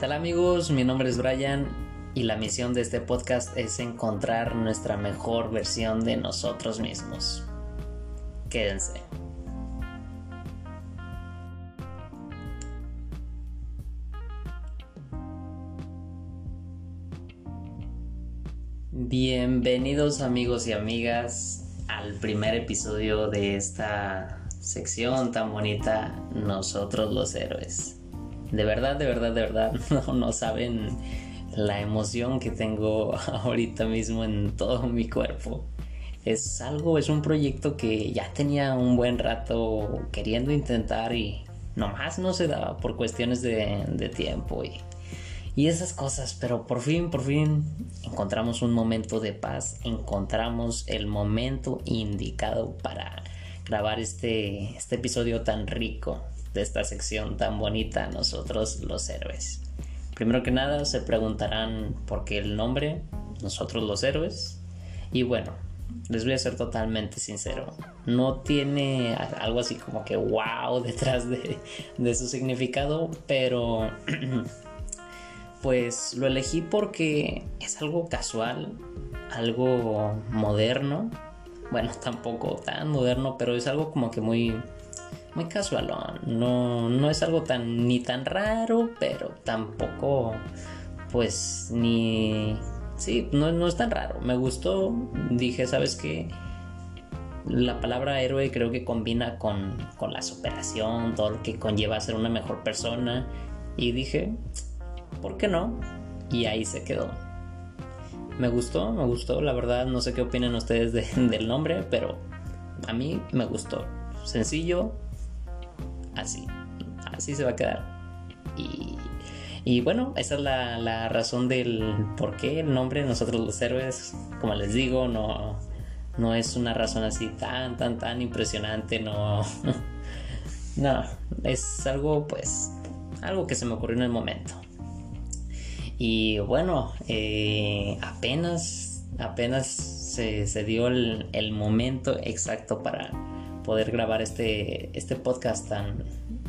tal amigos? Mi nombre es Brian y la misión de este podcast es encontrar nuestra mejor versión de nosotros mismos. Quédense. Bienvenidos amigos y amigas al primer episodio de esta sección tan bonita, Nosotros los Héroes. De verdad, de verdad, de verdad, no, saben la emoción que tengo ahorita mismo en todo mi cuerpo. Es algo, es un proyecto que ya tenía un buen rato queriendo intentar y nomás no se daba por cuestiones de, de tiempo y, y esas cosas, pero por fin, por fin encontramos un momento de paz, encontramos el momento indicado para grabar este, este episodio tan rico de esta sección tan bonita, nosotros los héroes. Primero que nada se preguntarán por qué el nombre, nosotros los héroes. Y bueno, les voy a ser totalmente sincero, no tiene algo así como que wow detrás de, de su significado, pero pues lo elegí porque es algo casual, algo moderno. Bueno, tampoco tan moderno, pero es algo como que muy muy casual, No, no es algo tan ni tan raro, pero tampoco pues ni sí, no, no es tan raro. Me gustó, dije, ¿sabes qué? La palabra héroe creo que combina con, con la superación, todo lo que conlleva ser una mejor persona. Y dije, ¿por qué no? Y ahí se quedó. Me gustó, me gustó, la verdad, no sé qué opinan ustedes del nombre, pero a mí me gustó. Sencillo, así, así se va a quedar. Y, y bueno, esa es la, la, razón del por qué el nombre Nosotros los Héroes, como les digo, no, no es una razón así tan, tan, tan impresionante, no. no, es algo pues, algo que se me ocurrió en el momento. Y bueno, eh, apenas, apenas se, se dio el, el momento exacto para poder grabar este, este podcast tan,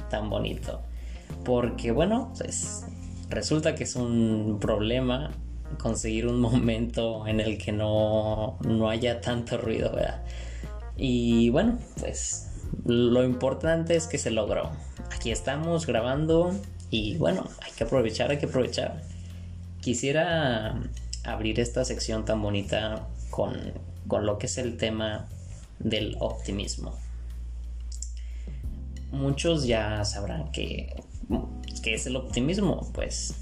tan bonito. Porque bueno, pues resulta que es un problema conseguir un momento en el que no, no haya tanto ruido, ¿verdad? Y bueno, pues lo importante es que se logró. Aquí estamos grabando y bueno, hay que aprovechar, hay que aprovechar. Quisiera abrir esta sección tan bonita con, con lo que es el tema del optimismo. Muchos ya sabrán que, es el optimismo, pues.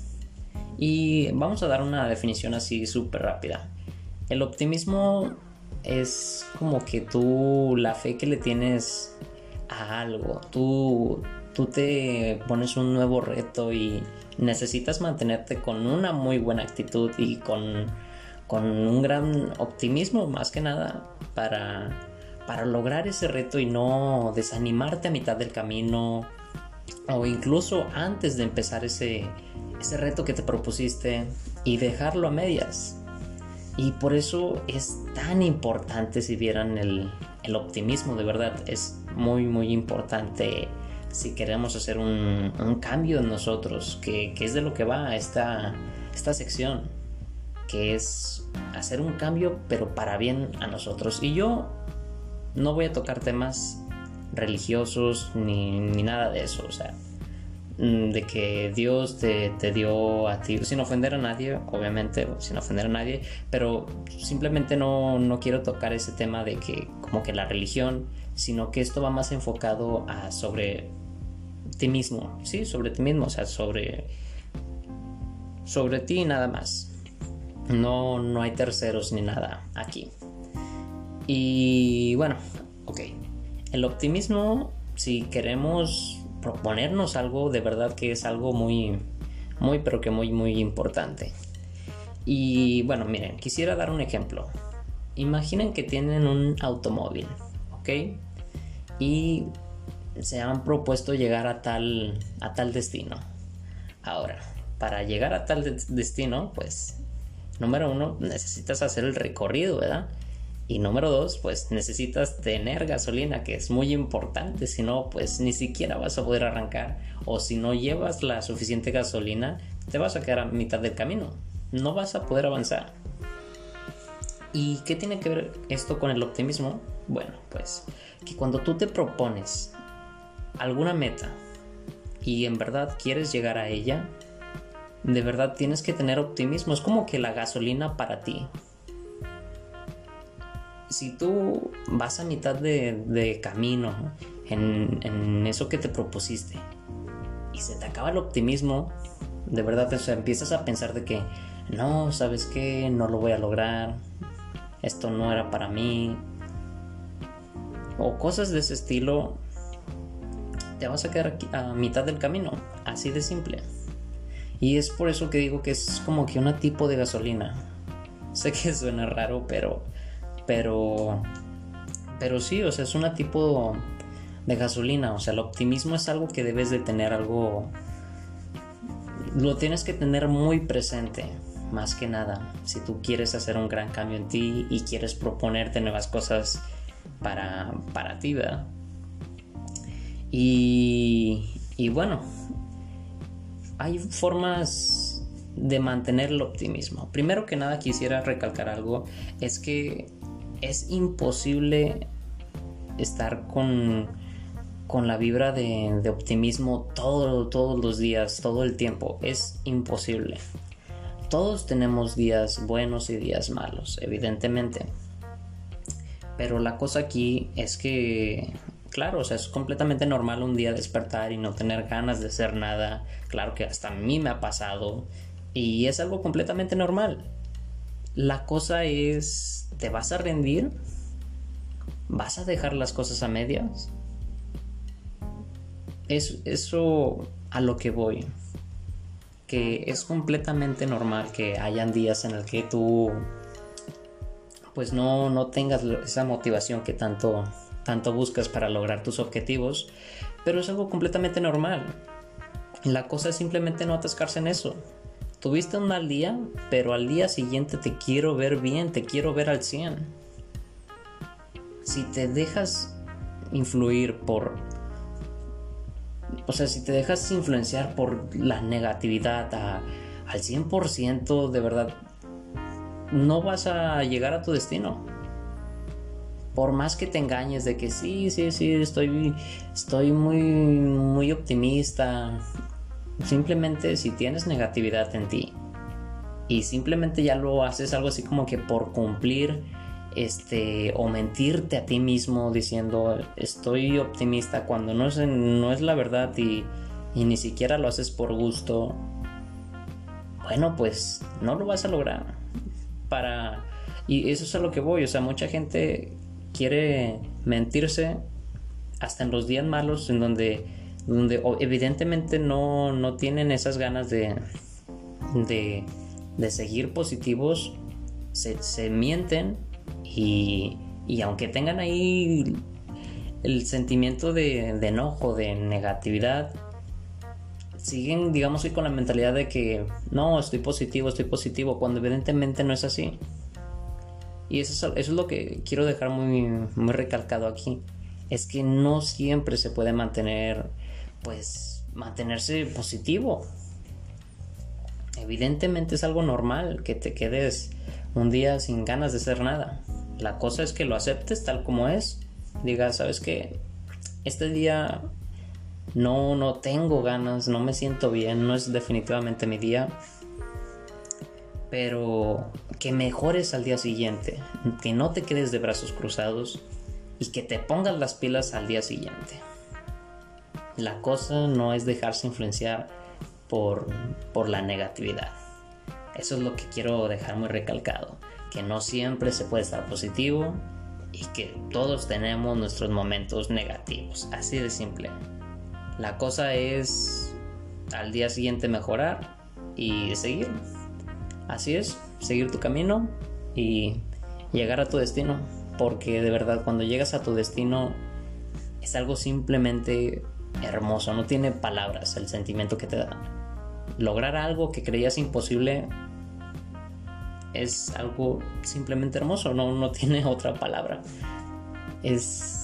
Y vamos a dar una definición así súper rápida. El optimismo es como que tú, la fe que le tienes a algo, tú, tú te pones un nuevo reto y necesitas mantenerte con una muy buena actitud y con, con un gran optimismo más que nada para para lograr ese reto y no desanimarte a mitad del camino o incluso antes de empezar ese, ese reto que te propusiste y dejarlo a medias. Y por eso es tan importante si vieran el, el optimismo, de verdad, es muy muy importante si queremos hacer un, un cambio en nosotros, que, que, es de lo que va esta, esta sección, que es hacer un cambio pero para bien a nosotros. Y yo no voy a tocar temas religiosos ni, nada de eso, o sea, mm, de que Dios te, dio a ti, sin ofender a nadie, obviamente, sin ofender a nadie, pero simplemente no, no quiero tocar ese tema de que como que la religión, sino que esto va más enfocado a sobre ti mismo, sí, sobre ti mismo, o sea, sobre sobre ti nada más. No, no hay terceros ni nada aquí. Y bueno, ok. El optimismo, si queremos proponernos algo, de verdad que es algo muy, muy, pero que muy, muy importante. Y bueno, miren, quisiera dar un ejemplo. Imaginen que tienen un automóvil, ¿ok? Y se han propuesto llegar a tal, a tal destino. Ahora, para llegar a tal destino, pues, número uno, necesitas hacer el recorrido, ¿verdad? Y número dos, pues necesitas tener gasolina, que es muy importante, si no, pues ni siquiera vas a poder arrancar. O si no llevas la suficiente gasolina, te vas a quedar a mitad del camino. No vas a poder avanzar. ¿Y qué tiene que ver esto con el optimismo? Bueno, pues que cuando tú te propones alguna meta y en verdad quieres llegar a ella, de verdad tienes que tener optimismo. Es como que la gasolina para ti. Si tú vas a mitad de, camino en, eso que te propusiste y se te acaba el optimismo, de verdad empiezas a pensar de que no, sabes qué, no lo voy a lograr, esto no era para mí, o cosas de ese estilo, te vas a quedar a mitad del camino, así de simple. Y es por eso que digo que es como que un tipo de gasolina. Sé que suena raro, pero pero pero sí, o sea, es un tipo de gasolina, o sea, el optimismo es algo que debes de tener algo lo tienes que tener muy presente, más que nada, si tú quieres hacer un gran cambio en ti y quieres proponerte nuevas cosas para, para ti, ¿verdad? Y, y bueno, hay formas de mantener el optimismo. Primero que nada quisiera recalcar algo, es que es imposible estar con, con la vibra de, optimismo todo, todos los días, todo el tiempo. Es imposible. Todos tenemos días buenos y días malos, evidentemente. Pero la cosa aquí es que, claro, o sea, es completamente normal un día despertar y no tener ganas de hacer nada. Claro que hasta a mí me ha pasado. Y es algo completamente normal. La cosa es, ¿te vas a rendir? ¿Vas a dejar las cosas a medias? Es eso a lo que voy. Que es completamente normal que hayan días en el que tú pues no, no tengas esa motivación que tanto, tanto buscas para lograr tus objetivos, pero es algo completamente normal. La cosa es simplemente no atascarse en eso. Tuviste un mal día, pero al día siguiente te quiero ver bien, te quiero ver al 100. Si te dejas influir por... O sea, si te dejas influenciar por la negatividad al 100%, de verdad, no vas a llegar a tu destino. Por más que te engañes de que sí, sí, sí, estoy, estoy muy, muy optimista. Simplemente si tienes negatividad en ti y simplemente ya lo haces algo así como que por cumplir este o mentirte a ti mismo diciendo estoy optimista cuando no es, no es la verdad y, y ni siquiera lo haces por gusto bueno pues no lo vas a lograr. Para... Y eso es a lo que voy, o sea, mucha gente quiere mentirse hasta en los días malos en donde, donde evidentemente no, no tienen esas ganas de, de, seguir positivos, se, mienten y, y, aunque tengan ahí el sentimiento de, enojo, de negatividad, siguen, digamos, con la mentalidad de que no, estoy positivo, estoy positivo, cuando evidentemente no es así. Y eso es, lo que quiero dejar muy, muy recalcado aquí. Es que no siempre se puede mantener, pues, mantenerse positivo. Evidentemente es algo normal que te quedes un día sin ganas de hacer nada. La cosa es que lo aceptes tal como es. Digas, ¿sabes qué? Este día no, no tengo ganas, no me siento bien, no es definitivamente mi día. Pero que mejores al día siguiente, que no te quedes de brazos cruzados y que te pongas las pilas al día siguiente. La cosa no es dejarse influenciar por, por la negatividad. Eso es lo que quiero dejar muy recalcado, que no siempre se puede estar positivo y que todos tenemos nuestros momentos negativos, así de simple. La cosa es al día siguiente mejorar y seguir. Así es, seguir tu camino y llegar a tu destino. Porque de verdad cuando llegas a tu destino es algo simplemente hermoso, no tiene palabras el sentimiento que te da. Lograr algo que creías imposible es algo simplemente hermoso, no, no tiene otra palabra. Es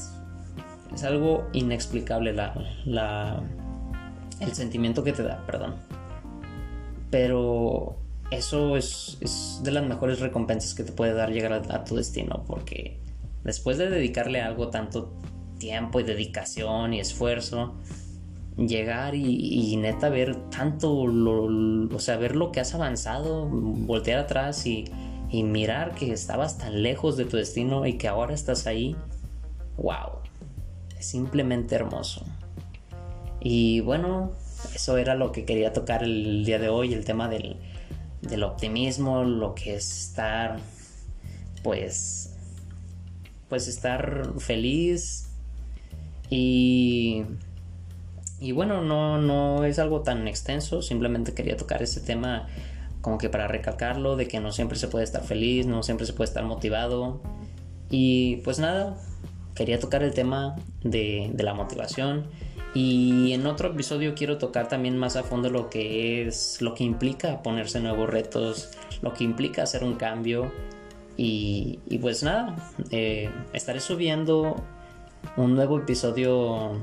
es algo inexplicable la, el sentimiento que te da, perdón. Pero eso es, de las mejores recompensas que te puede dar llegar a, tu destino, porque después de dedicarle algo tanto tiempo y dedicación y esfuerzo, llegar y, neta ver tanto, lo, o sea, ver lo que has avanzado, voltear atrás y, mirar que estabas tan lejos de tu destino y que ahora estás ahí, wow, es simplemente hermoso. Y bueno, eso era lo que quería tocar el día de hoy, el tema del, del optimismo, lo que es estar, pues, pues estar feliz y, y bueno, no, no es algo tan extenso, simplemente quería tocar ese tema como que para recalcarlo, de que no siempre se puede estar feliz, no siempre se puede estar motivado. Y pues nada, quería tocar el tema de, de la motivación y en otro episodio quiero tocar también más a fondo lo que es, lo que implica ponerse nuevos retos, lo que implica hacer un cambio. Y, pues nada, eh, estaré subiendo un nuevo episodio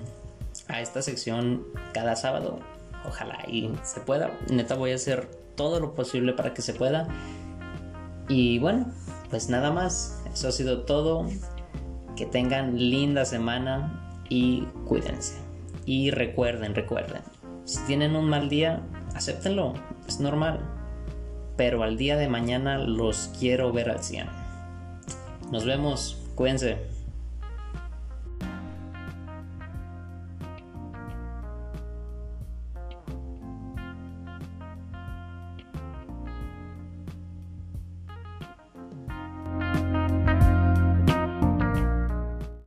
a esta sección cada sábado. Ojalá y se pueda. Neta voy a hacer todo lo posible para que se pueda. Y bueno, pues nada más. Eso ha sido todo. Que tengan linda semana y cuídense. Y recuerden, recuerden, si tienen un mal día, acéptenlo, es normal. Pero al día de mañana los quiero ver al 100. Nos vemos, cuídense.